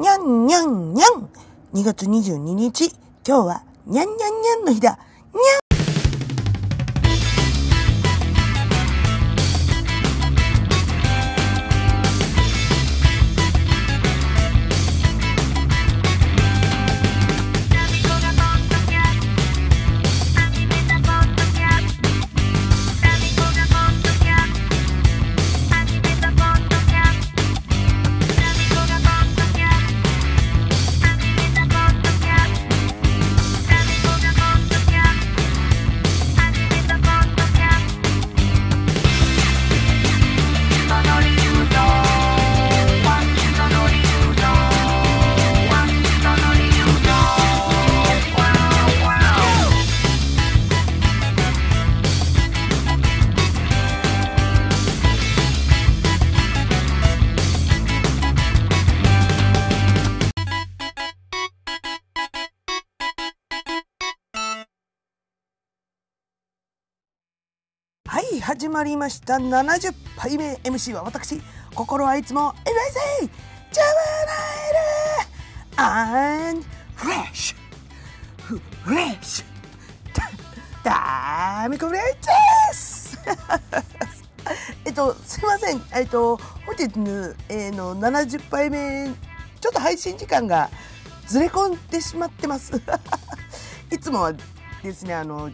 にゃんにゃんにゃん !2 月22日、今日はにゃんにゃんにゃんの日だ。にゃんい、始まりました。70杯目 MC は私、心はいつも NIC! ジャワナイル and fresh! フフレッシュダーミコフレッシュです えっと、すいません。えっと、本日の,、えー、の70杯目、ちょっと配信時間がずれ込んでしまってます。いつもはですね、あの、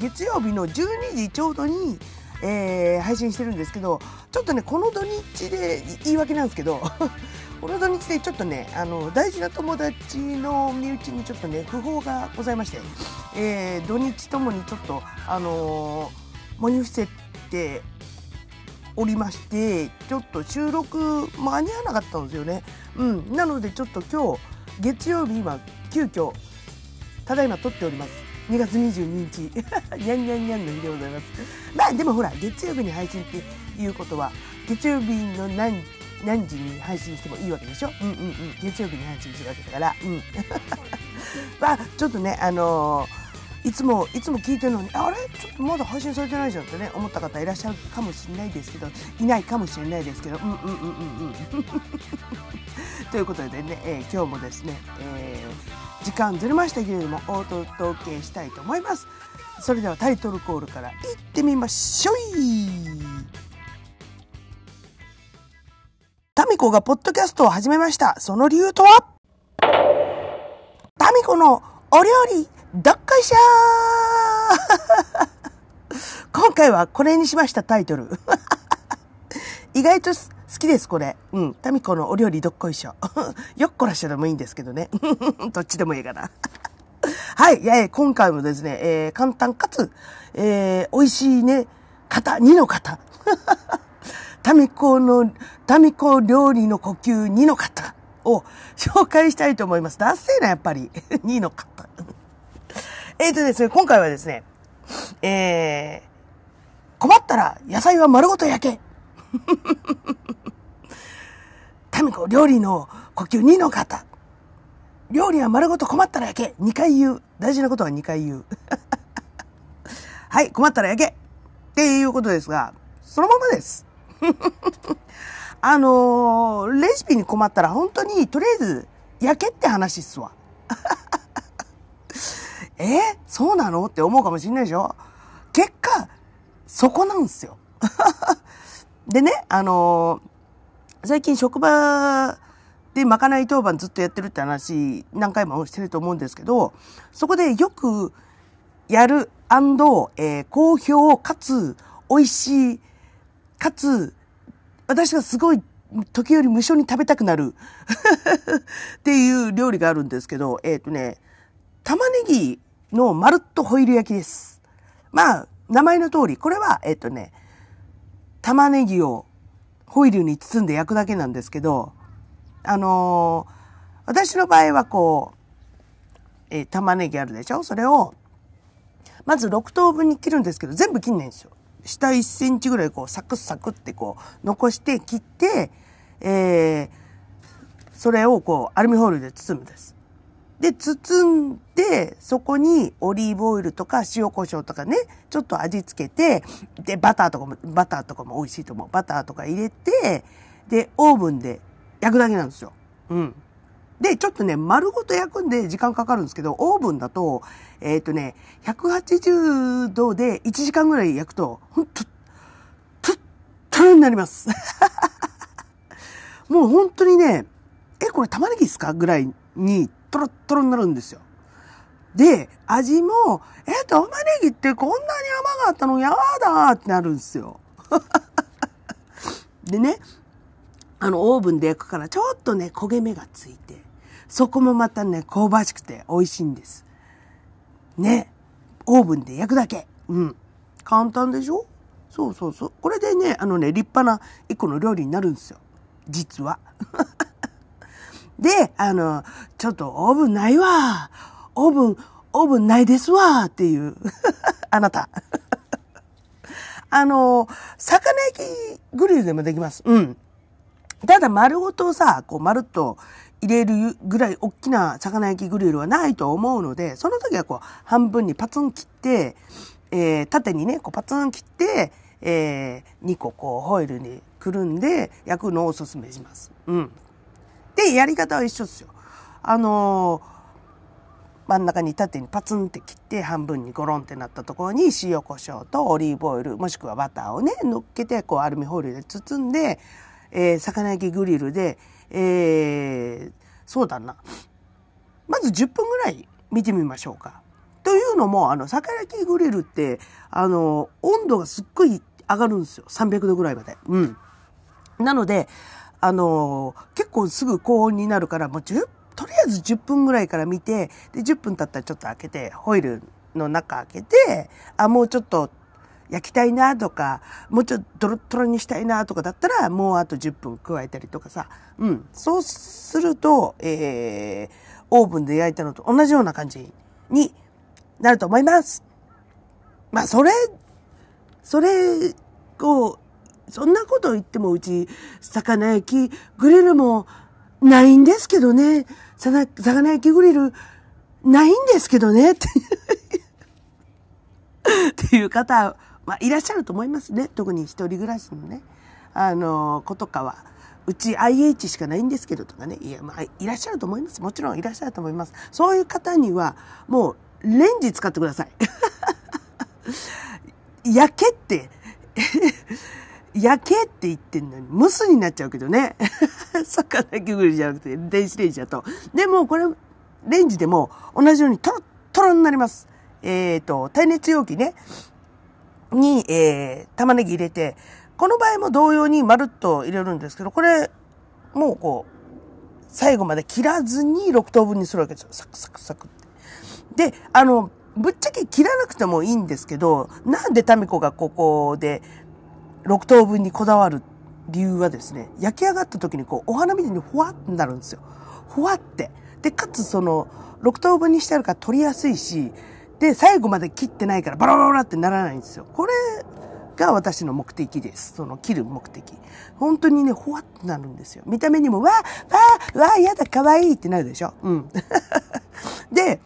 月曜日の12時ちょうどに、えー配信してるんですけどちょっとねこの土日で言い訳なんですけど この土日でちょっとねあの大事な友達の身内にちょっとね訃報がございまして、えー土日ともにちょっとあのー、喪に伏せておりましてちょっと収録間に合わなかったんですよね。うん、なのでちょっと今日月曜日今急遽ただいま撮っております。2月22日、にゃんにゃんにゃんの日でございます。まあでもほら、月曜日に配信っていうことは、月曜日の何何時に配信してもいいわけでしょ？うんうんうん。月曜日に配信するわけだから。うん。まあちょっとね、あのーいつもいつも聞いてるのにあれ？ちょっとまだ配信されてないじゃんってね思った方いらっしゃるかもしれないですけどいないかもしれないですけどうんうんうんうんうん ということでね、えー今日もですね、えー時間ずれましたけれどもお届けしたいと思います。それではタイトルコールからいってみましょい。タミコがポッドキャストを始めました。その理由とは？タミコのお料理どっこいしょー。今回はこれにしましたタイトル。意外と好きです、これ。うん。タミコのお料理どっこいしょ。よっこらしょでもいいんですけどね。どっちでもいいかな。はい。えー今回もですね、えー簡単かつ、えー美味しいね、方、2の方。タミコの、タミコ料理の呼吸2の方を紹介したいと思います。ダッセーな、やっぱり。2の方。えーとですね、今回はですね、えー、困ったら野菜は丸ごと焼け。タミコ料理の呼吸2の方。料理は丸ごと困ったら焼け。2回言う。大事なことは2回言う。はい、困ったら焼け。っていうことですが、そのままです。あのーレシピに困ったら本当にとりあえず焼けって話っすわ。えーそうなの？って思うかもしんないでしょ結果、そこなんですよ。でね、あのー最近職場でまかない当番ずっとやってるって話何回もしてると思うんですけど、そこでよくやるえー好評かつ美味しいかつ私がすごい時より無性に食べたくなる っていう料理があるんですけど、えっ、とね、玉ねぎのまるっとホイル焼きです。まあ、名前の通り、これは、えっ、とね、玉ねぎをホイルに包んで焼くだけなんですけど、あのー私の場合はこう、えー玉ねぎあるでしょ？それを、まず6等分に切るんですけど、全部切んないんですよ。下1センチぐらいこう、サクサクってこう、残して切って、えー、それをこう、アルミホイルで包むです。で、包んで、そこにオリーブオイルとか塩コショウとかね、ちょっと味付けて、で、バターとかも、バターとかも美味しいと思う。バターとか入れて、で、オーブンで焼くだけなんですよ。うん。で、ちょっとね、丸ごと焼くんで時間かかるんですけど、オーブンだと、えっ、とね、180度で1時間ぐらい焼くと、ほんと、トゥットゥになります。もう本当にね、え、これ玉ねぎっすか？ぐらいにトロットロになるんですよ。で、味も、え、玉ねぎってこんなに甘かったのやだってなるんですよ。でね、あの、オーブンで焼くからちょっとね、焦げ目がついて、そこもまたね、香ばしくて美味しいんです。ね、オーブンで焼くだけ。うん。簡単でしょ？そうそうそう。これでね、あのね、立派な一個の料理になるんですよ。実は。で、あの、ちょっとオーブンないわ。オーブン、オーブンないですわ。っていう。あなた。あの、魚焼きグリルでもできます。うん。ただ丸ごとさ、こう丸っと入れるぐらい大きな魚焼きグリルはないと思うので、その時はこう半分にパツン切って、えー、縦にね、こうパツン切って、えー、2個こうホイルにくるんで焼くのをおすすめします。うん。で、やり方は一緒ですよ。あのー、真ん中に縦にパツンって切って半分にゴロンってなったところに塩コショウとオリーブオイルもしくはバターをね乗っけてこうアルミホイルで包んで、えー、魚焼きグリルで、えー、そうだなまず10分ぐらい見てみましょうか。というのもあの魚焼きグリルってあの温度がすっごい上がるんですよ300度ぐらいまで。うん、なのであの、結構すぐ高温になるから、もう10、とりあえず10分ぐらいから見て、で、10分経ったらちょっと開けて、ホイルの中開けて、あ、もうちょっと焼きたいなとか、もうちょっとドロッドロにしたいなとかだったら、もうあと10分加えたりとかさ。うん。そうすると、えー、オーブンで焼いたのと同じような感じになると思います。まあ、それ、それをそんなこと言ってもうち、魚焼きグリルもないんですけどね。魚焼きグリルないんですけどね。っていう方、まあ、いらっしゃると思いますね。特に一人暮らしのね、あの、子とかは。うち IH しかないんですけどとかね。いや、まあ、いらっしゃると思います。もちろんいらっしゃると思います。そういう方には、もう、レンジ使ってください。焼けって、焼けって言ってんのに、蒸すになっちゃうけどね。魚焼きグリじゃなくて、電子レンジだと。でも、これ、レンジでも同じようにトロットロになります。えっ、ー、と、耐熱容器ね、に、えー、玉ねぎ入れて、この場合も同様にまるっと入れるんですけど、これ、もうこう、最後まで切らずに6等分にするわけですよ。サクサクサクって。で、あの、ぶっちゃけ切らなくてもいいんですけど、なんでタミコがここで6等分にこだわる理由はですね、焼き上がった時にこう、お花みたいにふわってなるんですよ。ふわって。で、かつその、6等分にしてあるから取りやすいし、で、最後まで切ってないからバラバラってならないんですよ。これが私の目的です。その切る目的。本当にね、ほわってなるんですよ。見た目にも、わー、わー、わー、やだ、かわいいってなるでしょ。うん。で、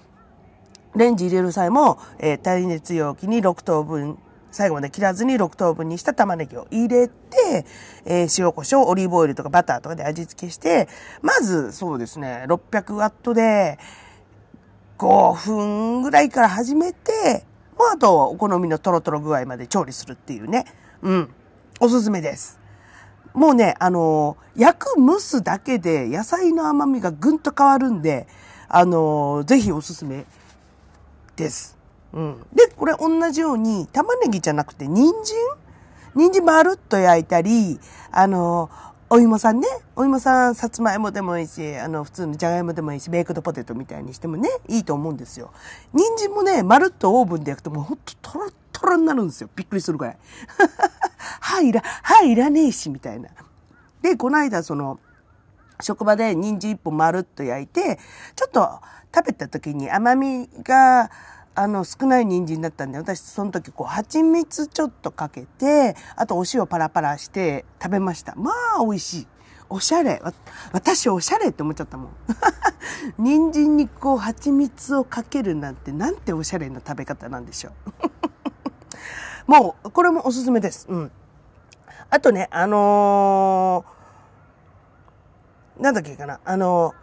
レンジ入れる際も、えー、耐熱容器に6等分最後まで切らずに6等分にした玉ねぎを入れて、えー、塩コショウ、オリーブオイルとかバターとかで味付けして、まずそうですね、600ワットで5分ぐらいから始めて、もうあとお好みのトロトロ具合まで調理するっていうね。うん。おすすめです。もうね、あのー、焼く蒸すだけで野菜の甘みがぐんと変わるんで、あのー、ぜひおすすめです。うん。で、これ同じように、玉ねぎじゃなくて、人参？人参まるっと焼いたり、あの、お芋さんね、お芋さん、さつまいもでもいいし、あの、普通のじゃがいもでもいいし、ベークドポテトみたいにしてもね、いいと思うんですよ。人参もね、まるっとオーブンで焼くともうほんとトロトロになるんですよ。びっくりするぐらい。歯いら、歯いらねえし、みたいな。で、この間、その、職場で人参一本まるっと焼いて、ちょっと食べた時に甘みが、あの、少ない人参だったんで、私その時こう、蜂蜜ちょっとかけて、あとお塩パラパラして食べました。まあ、美味しい。おしゃれ。私おしゃれって思っちゃったもん。人参にこう、蜂蜜をかけるなんて、なんておしゃれな食べ方なんでしょう。もう、これもおすすめです。うん。あとね、あのー、なんだっけかな、あの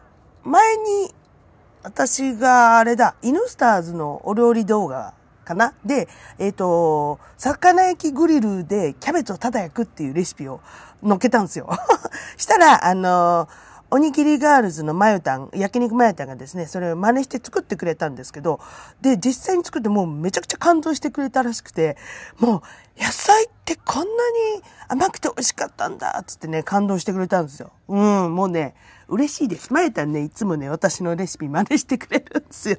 ー、前に、私があれだ、イヌスターズのお料理動画かな？で、えっ、と、魚焼きグリルでキャベツをただ焼くっていうレシピを載っけたんですよ。したら、あのおにぎりガールズのマヨタン、焼肉マヨタンがですね、それを真似して作ってくれたんですけど、で、実際に作ってもうめちゃくちゃ感動してくれたらしくて、もう、野菜ってこんなに甘くて美味しかったんだっ、つってね、感動してくれたんですよ。うん、もうね、嬉しいです。マヨタンね、いつもね、私のレシピ真似してくれるんですよ。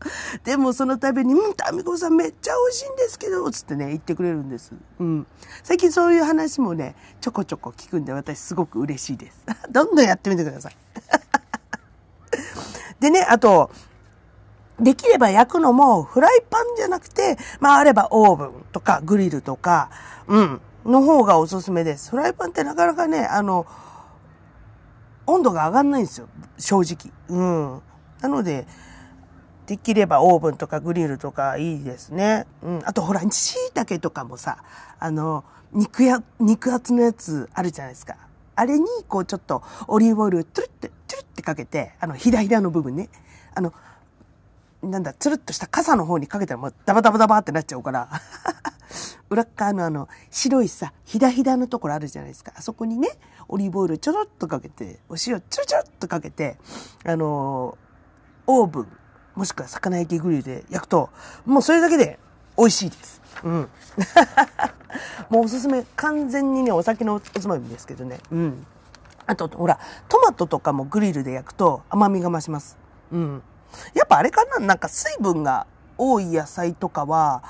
でもその度に、うん、タミコさんめっちゃ美味しいんですけど、つってね、言ってくれるんです。うん。最近そういう話もね、ちょこちょこ聞くんで、私すごく嬉しいです。どんどんやってみてください。でね、あと、できれば焼くのもフライパンじゃなくて、まああればオーブンとかグリルとか、うん、の方がおすすめです。フライパンってなかなかね、あの、温度が上がんないんですよ。正直。うん。なので、できればオーブンとかグリルとかいいですね。うん。あとほら、椎茸とかもさ、あの、肉や、肉厚のやつあるじゃないですか。あれに、こうちょっとオリーブオイルをトゥルって、トゥルってかけて、あの、ひだひだの部分ね。あの、なんだ、つるっとした傘の方にかけたらもうダバダバダバってなっちゃうから。裏側のあの、白いさ、ひだひだのところあるじゃないですか。あそこにね、オリーブオイルちょろっとかけて、お塩ちょろちょろっとかけて、あのオーブンもしくは魚焼きグリルで焼くと、もうそれだけで美味しいです。うん。もうおすすめ、完全にね、お酒のおつまみですけどね。うん。あと、ほら、トマトとかもグリルで焼くと甘みが増します。うん。やっぱあれかな？なんか水分が多い野菜とかは、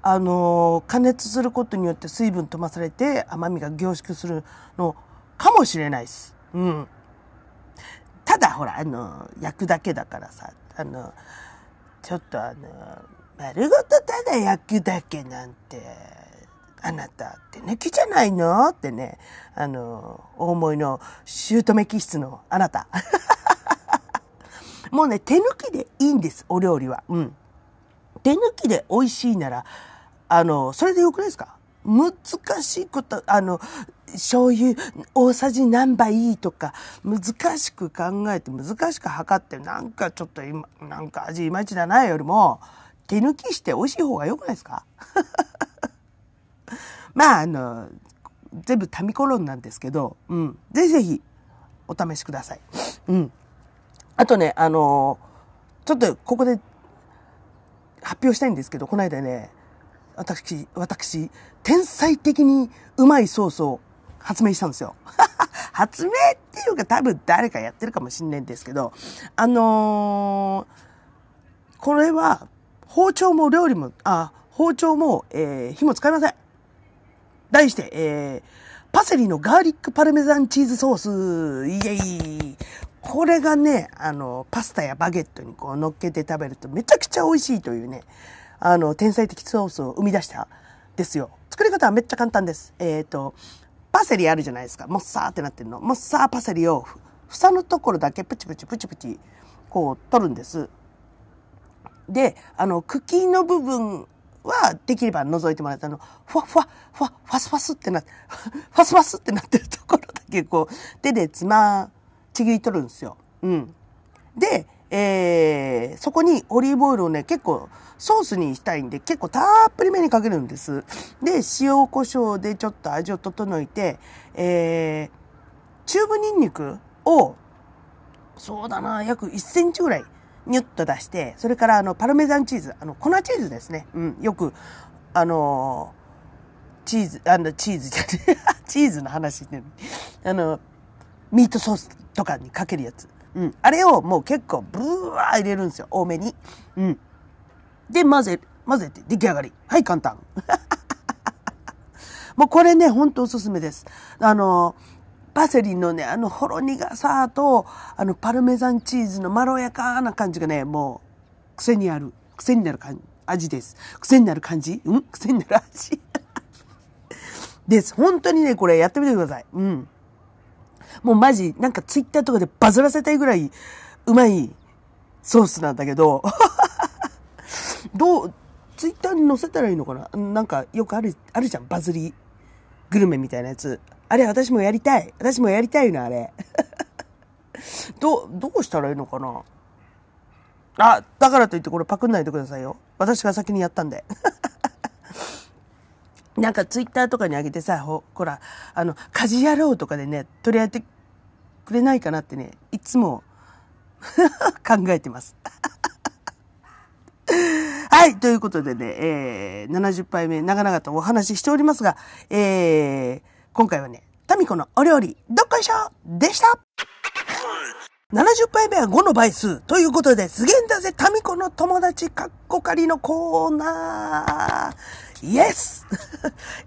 あのー、加熱することによって水分飛ばされて甘みが凝縮するのかもしれないです。うん。ただ、ほら、あのー、焼くだけだからさ、あの、ちょっとあの、丸ごとただ焼くだけなんて、あなたって抜きじゃないの？ってね、あの、大思いの姑気質のあなた。もうね、手抜きでいいんです、お料理は。うん。手抜きで美味しいなら、あの、それでよくないですか？難しいこと、あの、醤油大さじ何杯とか、難しく考えて難しく測って、なんかちょっと今、なんか味いまいちだなよりも、手抜きして美味しい方が良くないですか？まあ、あの、全部タミコロンなんですけど、うん。ぜひぜひ、お試しください。うん。あとね、あのちょっとここで発表したいんですけど、この間ね、私、私、天才的にうまいソースを発明したんですよ。発明っていうか多分誰かやってるかもしんないんですけど、あのー、これは包丁も料理も、あ、包丁も、えー、火も使いません。題して、えー、パセリのガーリックパルメザンチーズソース、イエイこれがね、あの、パスタやバゲットにこう乗っけて食べるとめちゃくちゃ美味しいというね、あの、天才的ソースを生み出したですよ。作り方はめっちゃ簡単です。えっ、ー、と、パセリあるじゃないですか。もっさーってなってるの。もっさーパセリを、房のところだけプチプチプチプチ、こう、取るんです。で、あの、茎の部分は、できれば覗いてもらって、あの、ふわふわ、ふわ、ファスファスってな、ファスファスってなってるところだけ、こう、手でつま、ちぎり取るんですよ。うん。で、えー、そこにオリーブオイルをね、結構ソースにしたいんで、結構たっぷりめにかけるんです。で、塩胡椒でちょっと味を整えて、えー、チューブニンニクを、そうだな、約1センチぐらい、ニュッと出して、それからあの、パルメザンチーズ、あの、粉チーズですね。うん、よく、あのチーズ、あの、チーズじゃね チーズの話してる。あの、ミートソースとかにかけるやつ。うん。あれをもう結構ブワー入れるんですよ。多めに。うん。で、混ぜ、混ぜて出来上がり。はい、簡単。もうこれね、ほんとおすすめです。あの、パセリのね、あのほろ苦さと、あのパルメザンチーズのまろやかな感じがね、もう癖にある、癖になる感じ味です。癖になる感じ？うん？癖になる味？です。本当にね、これやってみてください。うん。もうマジ、なんかツイッターとかでバズらせたいぐらいうまいソースなんだけど、どう、ツイッターに載せたらいいのかな？なんかよくある、あるじゃん、バズりグルメみたいなやつ。あれ私もやりたい。私もやりたいな、あれ。ど、どうしたらいいのかな？あ、だからといってこれパクんないでくださいよ。私が先にやったんで。なんかツイッターとかに上げてさ、ほ、ほら、あの、家事野郎とかでね、取り上げてくれないかなってね、いつも 考えてます。はい、ということでね、えー、70杯目、長々とお話ししておりますが、えー、今回はね、タミコのお料理、どっこいしょでした70杯目は5の倍数。ということで、すげえんだぜ、タミコの友達、かっこかりのコーナー。イエス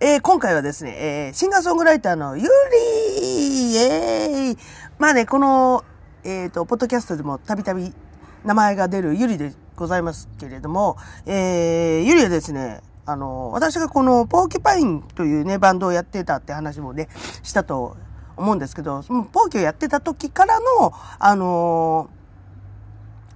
えー、今回はですね、えー、シンガーソングライターのユリイエーイまあね、この、えっ、ー、と、ポッドキャストでもたびたび名前が出るユリでございますけれども、えー、ユリはですね、あの、私がこのポーキュパインというね、バンドをやってたって話もね、したと思うんですけど、そのポーキュをやってた時からの、あの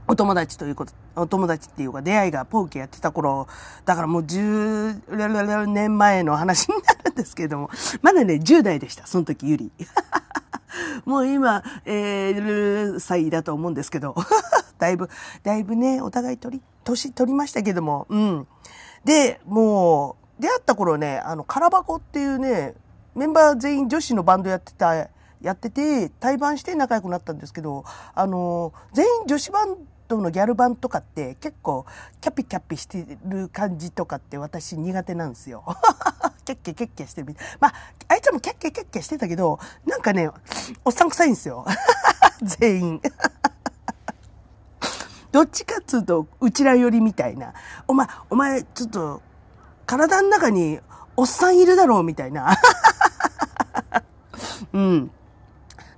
お友達ということ、お友達っていうか出会いがポーキュやってた頃、だからもう10年前の話になるんですけれども、まだね、10代でした、その時ゆり。もう今、えー、歳だと思うんですけど、だいぶ、だいぶね、お互い取り、年取りましたけども、うん。で、もう、出会った頃ね、あの、カラバコっていうね、メンバー全員女子のバンドやってた、やってて、対バンして仲良くなったんですけど、あの、全員女子バンドのギャルバンとかって結構キャピキャピしてる感じとかって私苦手なんですよ。キャッキャキャッキャしてる。まあ、あいつもキャッキャキャッキャしてたけど、なんかね、おっさん臭いんですよ。全員。どっちかっつうと、うちら寄りみたいな。お前、お前、ちょっと、体の中におっさんいるだろうみたいな。うん。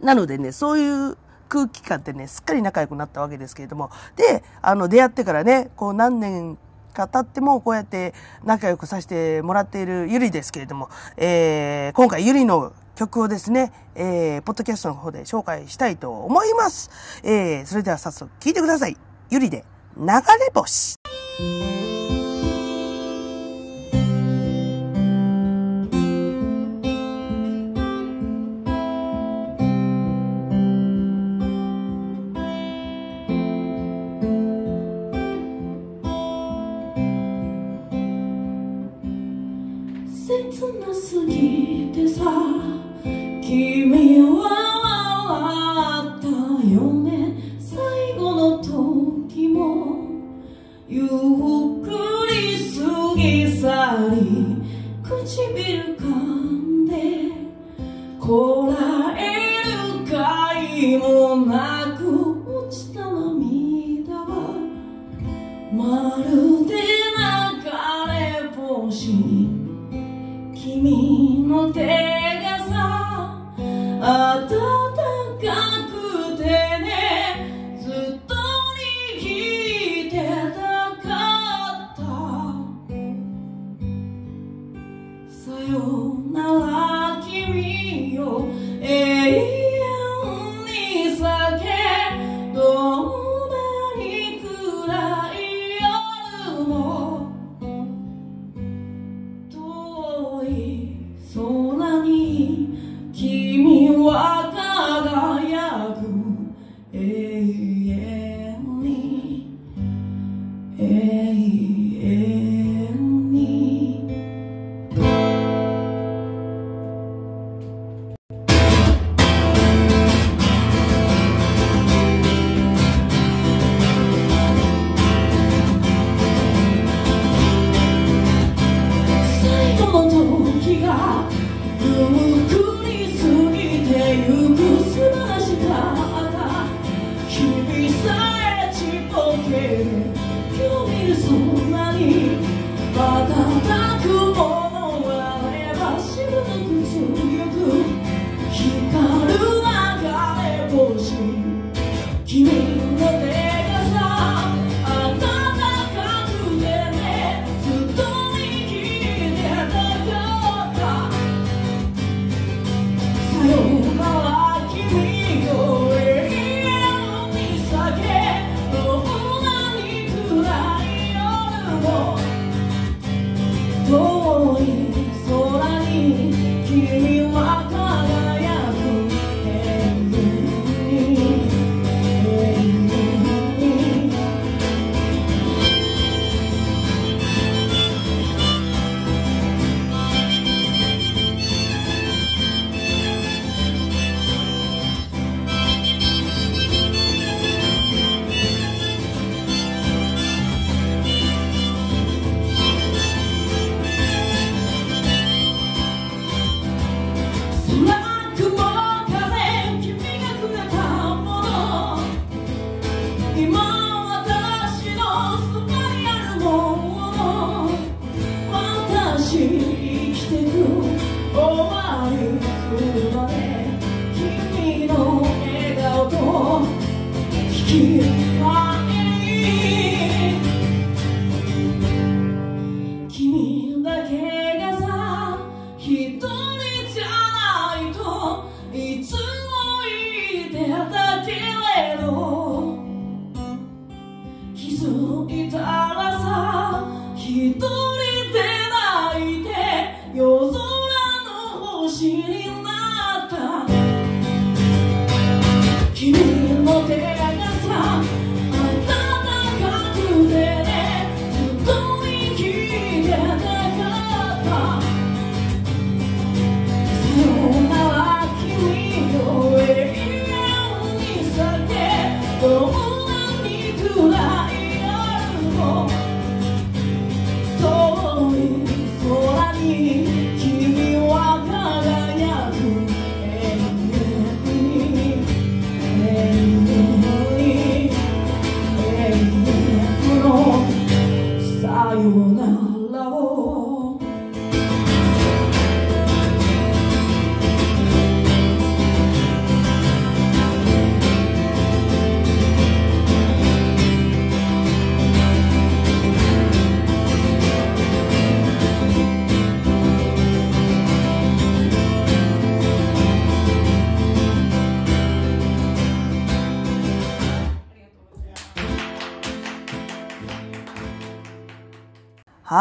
なのでね、そういう空気感ってね、すっかり仲良くなったわけですけれども。で、あの、出会ってからね、こう何年か経ってもこうやって仲良くさせてもらっているゆりですけれども、えー、今回ゆりの曲をですね、えー、ポッドキャストの方で紹介したいと思います。えー、それでは早速聴いてください。ゆりで、流れ星。過ぎてさ君を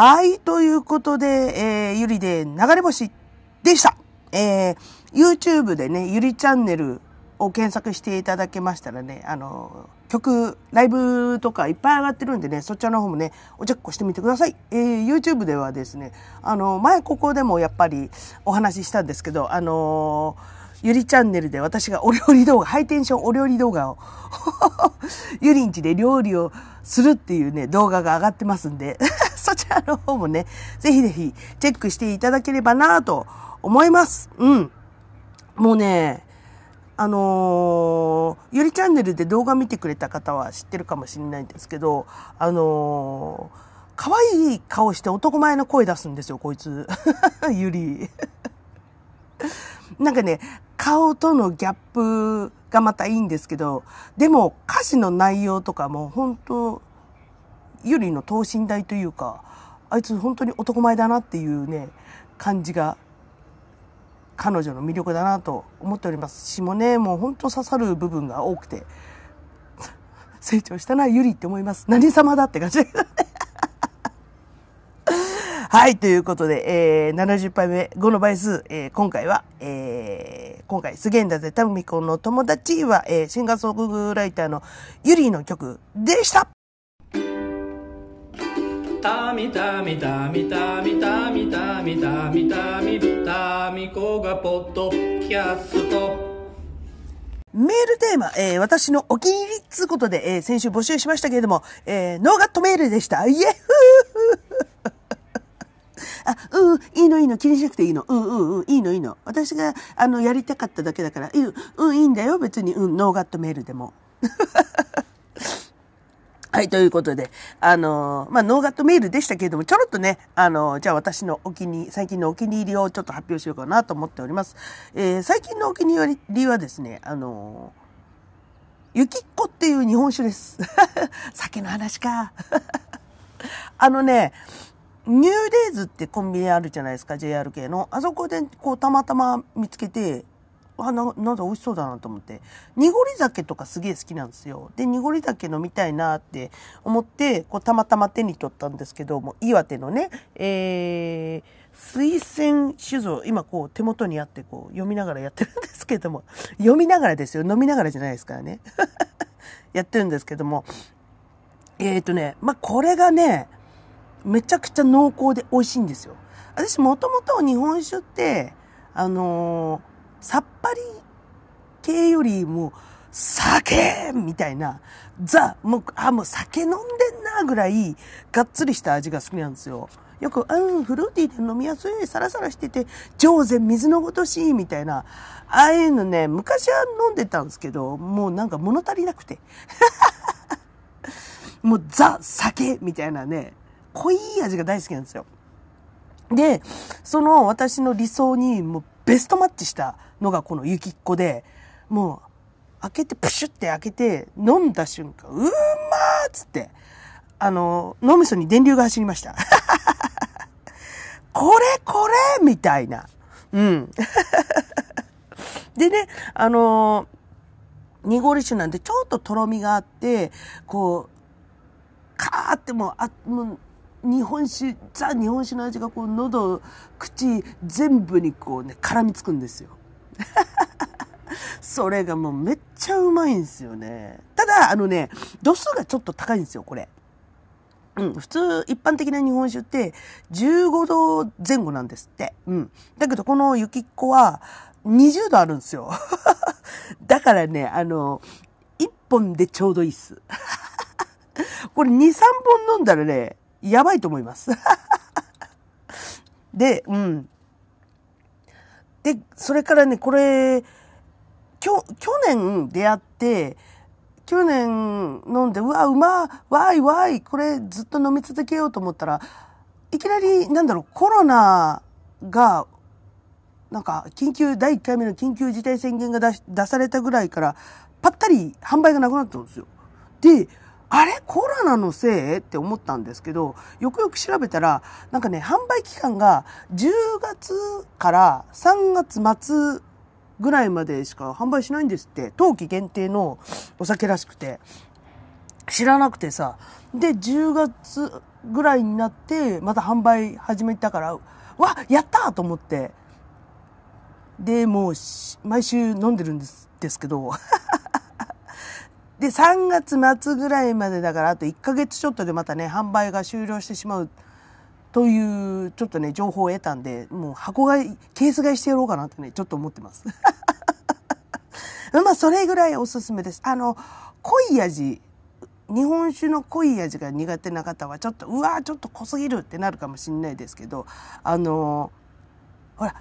はい。ということで、えー、ゆりで流れ星でした。えー、YouTube でね、ゆりチャンネルを検索していただけましたらね、あの、曲、ライブとかいっぱい上がってるんでね、そちらの方もね、おチェックしてみてください。えー、YouTube ではですね、あの、前ここでもやっぱりお話ししたんですけど、あのーゆりチャンネルで私がお料理動画、ハイテンションお料理動画を ゆりんちで料理をするっていうね、動画が上がってますんで、そちらの方もね、ぜひぜひチェックしていただければなと思います。うん。もうね、あのーゆりチャンネルで動画見てくれた方は知ってるかもしれないんですけど、あのー可愛い顔して男前の声出すんですよ、こいつ。ゆり。なんかね、顔とのギャップがまたいいんですけど、でも歌詞の内容とかも本当ゆりの等身大というか、あいつ本当に男前だなっていうね、感じが、彼女の魅力だなと思っておりますしもね、もう本当刺さる部分が多くて、成長したな、ゆりって思います。何様だって感じ。はい、ということで、えー、70杯目5の倍数、えー、今回は、えー、今回、すげえんだぜ、タミコの友達は、えー、シンガーソングライターのゆりの曲でしたたみたみたみたみたみたみたみたみたみこがポッドキャストメールテーマ、えー、私のお気に入りっつうことで、えー、先週募集しましたけれども、えー、ノーガットメールでした。イエフーあ、うん、いいのいいの、気にしなくていいの。うんうんうん、いいのいいの。私が、あの、やりたかっただけだから、いい、うん、いいんだよ、別に、うん、ノーガットメールでも。はい、ということで、あのまあ、ノーガットメールでしたけれども、ちょろっとね、あのじゃあ私のお気に、最近のお気に入りをちょっと発表しようかなと思っております。えー、最近のお気に入りはですね、あのゆきっこっていう日本酒です。酒の話か。あのね、ニューデイズってコンビニあるじゃないですか、JR 系の。あそこでこうたまたま見つけて、あ、な、なんだ美味しそうだなと思って。濁り酒とかすげえ好きなんですよ。で、濁り酒飲みたいなって思って、こうたまたま手に取ったんですけども、岩手のね、えー、推薦酒造、今こう手元にあってこう読みながらやってるんですけども、読みながらですよ。飲みながらじゃないですからね。やってるんですけども、え、ー、とね、まあ、これがね、めちゃくちゃ濃厚で美味しいんですよ。私もともと日本酒って、あのー、さっぱり系よりも、酒みたいな、ザ、もう、あ、もう酒飲んでんなぐらい、がっつりした味が好きなんですよ。よく、うん、フルーティーで飲みやすい、サラサラしてて、上手、水のごとし、みたいな。ああいうのね、昔は飲んでたんですけど、もうなんか物足りなくて。もうザ、酒みたいなね、濃い味が大好きなんですよ。で、その私の理想にもうベストマッチしたのがこのゆきっこで、もう、開けて、プシュって開けて、飲んだ瞬間、うーまーっつって、あの、脳みそに電流が走りました。これこれみたいな。うん。でね、あの濁り酒なんでちょっととろみがあって、こう、カーってもう、あ、もう、日本酒、ザ日本酒の味がこう、喉、口、全部にこうね、絡みつくんですよ。それがもうめっちゃうまいんですよね。ただ、あのね、度数がちょっと高いんですよ、これ。うん、普通、一般的な日本酒って15度前後なんですって。うん。だけど、この雪っ子は20度あるんですよ。だからね、あの、1本でちょうどいいっす。これ2、3本飲んだらね、やばいと思います。で、うん。で、それからね、これ、きょ、去年出会って、去年飲んで、うわ、うま、わいわい、これずっと飲み続けようと思ったら、いきなり、なんだろう、コロナが、なんか、緊急、第1回目の緊急事態宣言が出し出されたぐらいから、ぱったり販売がなくなったんですよ。で、あれ？コロナのせい？って思ったんですけど、よくよく調べたら、なんかね、販売期間が10月から3月末ぐらいまでしか販売しないんですって。冬季限定のお酒らしくて。知らなくてさ。で、10月ぐらいになって、また販売始めたから、わやったーと思って。で、もう、毎週飲んでるんです、ですけど。で、3月末ぐらいまでだから、あと1ヶ月ちょっとでまたね、販売が終了してしまうという、ちょっとね、情報を得たんで、もう箱買い、ケース買いしてやろうかなってね、ちょっと思ってます。まあ、それぐらいおすすめです。あの、濃い味、日本酒の濃い味が苦手な方は、ちょっと、うわーちょっと濃すぎるってなるかもしれないですけど、あの、ほら、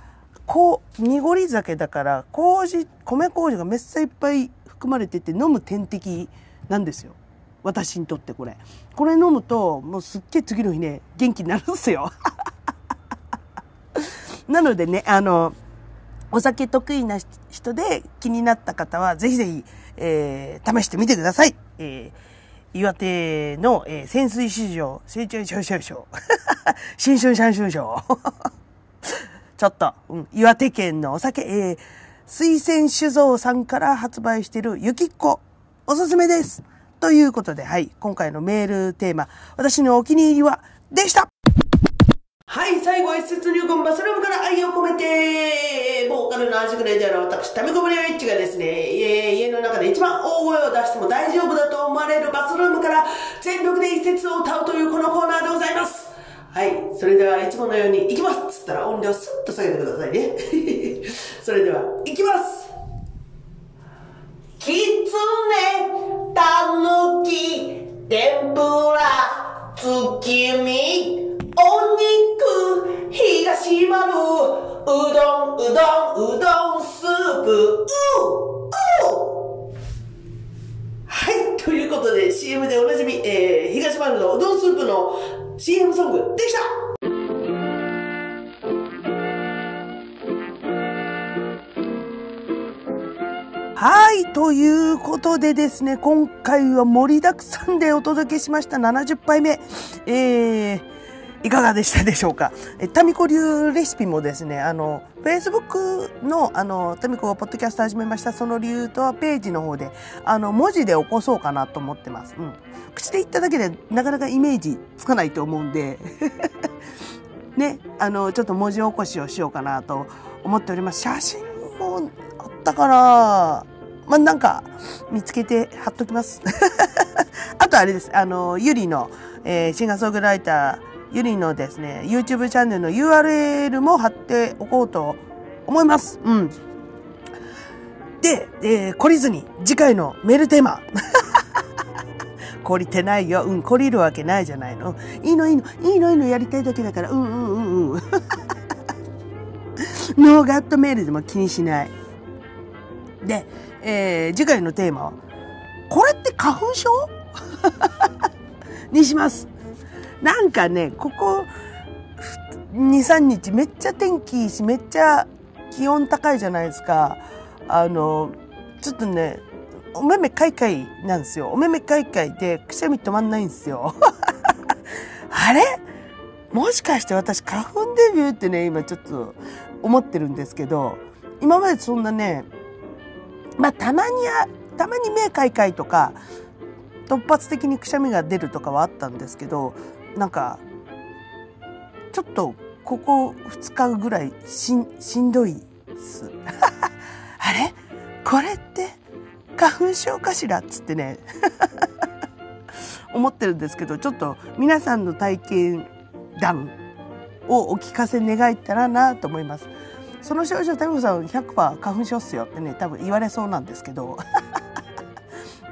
こう、濁り酒だから、麹、米麹がめっちゃいっぱい含まれてて、飲む天敵なんですよ。私にとってこれ。これ飲むと、もうすっげえ次の日ね、元気になるんですよ。なのでね、あの、お酒得意な人で気になった方は、ぜひぜひ、えー、試してみてください。えー、岩手の、えー、潜水市場、成長少々賞、新春三春賞。ちょっと、うん、岩手県のお酒、えー、水仙酒造さんから発売しているゆきっこ、おすすめです。ということで、はい、今回のメールテーマ、私のお気に入りは、でしたはい、最後は一節入魂バスルームから愛を込めて、ボーカルの味くれである私、タミコブリアイッチがですね、家の中で一番大声を出しても大丈夫だと思われるバスルームから全力で一節を歌うというこのコーナーでございます。はい。それでは、いつものように、行きますつったら音量スッと下げてくださいね。それでは、行きますきつね、たぬき、天ぷら、月見、お肉、東丸、うどん、うどん、うどん、スープ、ううはい。ということで、CM でおなじみ、えー、東丸のうどんスープの CM ソングできたはい。ということでですね、今回は盛りだくさんでお届けしました70杯目。えー、いかがでしたでしょうか？え、タミコ流レシピもですね、あの、Facebook の、あの、タミコがポッドキャスト始めました、その理由とはページの方で、あの、文字で起こそうかなと思ってます。うん。口で言っただけでなかなかイメージつかないと思うんで、ね、あの、ちょっと文字起こしをしようかなと思っております。写真もあったかなまあ、なんか、見つけて貼っときます。あとあれです。あの、ゆりの、えーシンガーソングライター、ゆりのですね、YouTube チャンネルの URL も貼っておこうと思います。うん。で、えー懲りずに、次回のメールテーマ。懲りてないよ。うん、懲りるわけないじゃないの。いいのいいの、いいのいいのやりたいだけだから、うんうんうんうん。ノーガットメールでも気にしない。で、えー次回のテーマは、これって花粉症？にします。なんかね、ここ、2、3日めっちゃ天気いいし、めっちゃ気温高いじゃないですか。あの、ちょっとね、お目目かいかいなんですよ。お目目かいかいでくしゃみ止まんないんですよ。あれ？もしかして私花粉デビューってね、今ちょっと思ってるんですけど、今までそんなね、まあたまに、たまに目かいかいとか、突発的にくしゃみが出るとかはあったんですけど、なんか、ちょっとここ2日ぐらいしんしんどいっす。あれ？これって花粉症かしら？っつってね 思ってるんですけどちょっと皆さんの体験談をお聞かせ願えたらなと思います。その症状、タミコさん100%花粉症っすよってね、多分言われそうなんですけど。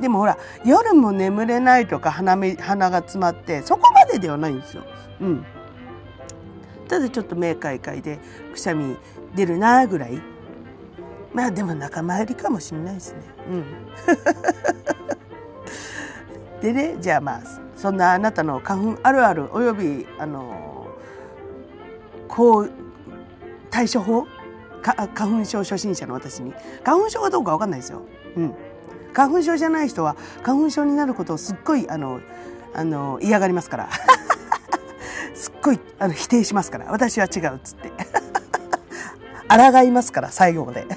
でもほら、夜も眠れないとか鼻目、鼻が詰まって、そこまでではないんですよ。うん。ただちょっと目かいかいでくしゃみ出るなぐらい。まあでも仲間入りかもしれないですね。うん。でね、じゃあまあ、そんなあなたの花粉あるあるおよび、あの、こう、対処法？花粉症初心者の私に。花粉症かどうかわかんないですよ。うん。花粉症じゃない人は花粉症になることをすっごい、あの、あの、嫌がりますから。すっごい、あの、否定しますから。私は違うっつって。抗いますから、最後まで。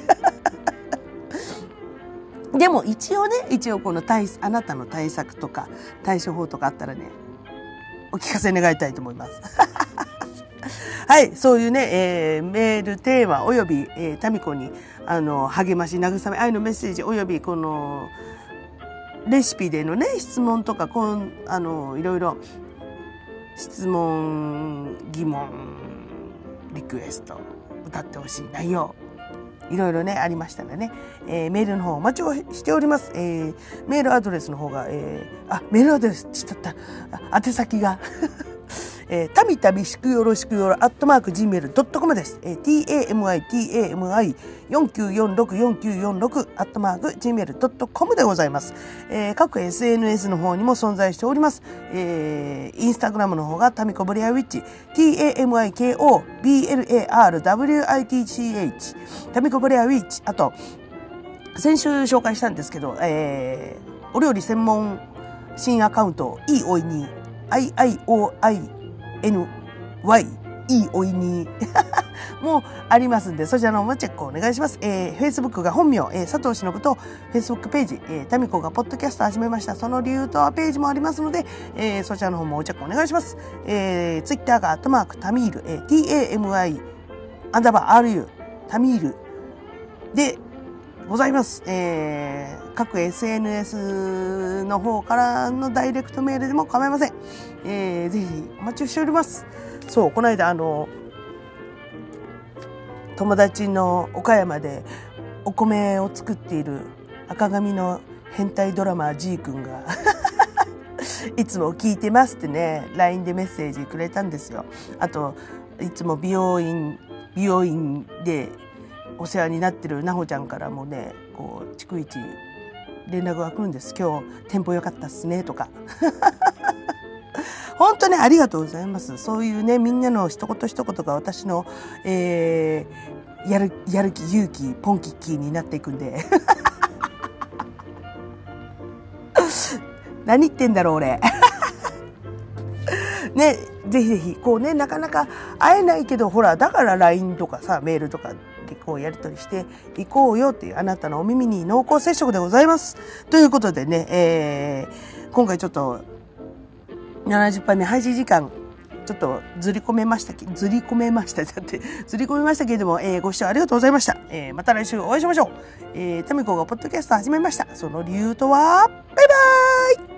でも一応ね、一応この対、あなたの対策とか対処法とかあったらね、お聞かせ願いたいと思います。はい、そういうね、えーメールテーマおよび、えータミコに、あの、励まし、慰め、愛のメッセージおよび、この、レシピでのね、質問とか、こん、あの、いろいろ、質問、疑問、リクエスト、歌ってほしい内容、いろいろね、ありましたらね、えーメールの方お待ちをしております。えーメールアドレスの方が、えーあ、メールアドレスちょっとった。あ宛先が。えー、たびたびしくよろしくよろ、アットマーク gmail.com です。えー、tamI,tamI,4946,4946、アットマーク gmail.com でございます。えー各 SNS の方にも存在しております。えー、インスタグラムの方がタミコブレアウィッチ、tamiko,blarwitch、タミコブレアウィッチ、あと、先週紹介したんですけど、えー、お料理専門新アカウント、いいおいに、IIOINY、いいおいに、もありますんで、そちらの方もチェックお願いします。えー、Facebook が本名、えー、佐藤忍と Facebook ページ、えー、タミコがポッドキャスト始めました。その理由とはページもありますので、えー、そちらの方もチェックお願いします。えー、Twitter がアットマークタミール、えー、TAMI、アンダーバー RU、タミールで、ございます。えー、各 SNS の方からのダイレクトメールでも構いません。えー、ぜひお待ちしております。そう、この間あの、友達の岡山でお米を作っている赤髪の変態ドラマー G 君が いつも聞いてますってね、LINE でメッセージくれたんですよ。あと、いつも美容院、美容院でお世話になってるなほちゃんからもね、こう、逐一連絡が来るんです。今日、店舗良かったっすね、とか。本当ね、ありがとうございます。そういうね、みんなの一言一言が私の、えー、やる、やる気、勇気、ポンキッキーになっていくんで。何言ってんだろう、俺。ね、ぜひぜひ、こうね、なかなか会えないけど、ほら、だから LINE とかさ、メールとかでこうやり取りしていこうよっていうあなたのお耳に濃厚接触でございます。ということでね、えー、今回ちょっと70杯目配信時間、ちょっとずり込めましたけ、ずり込めました。だって、ずり込めましたけれども、えーご視聴ありがとうございました。えーまた来週お会いしましょう。えー、タミコがポッドキャスト始めました。その理由とは、バイバーイ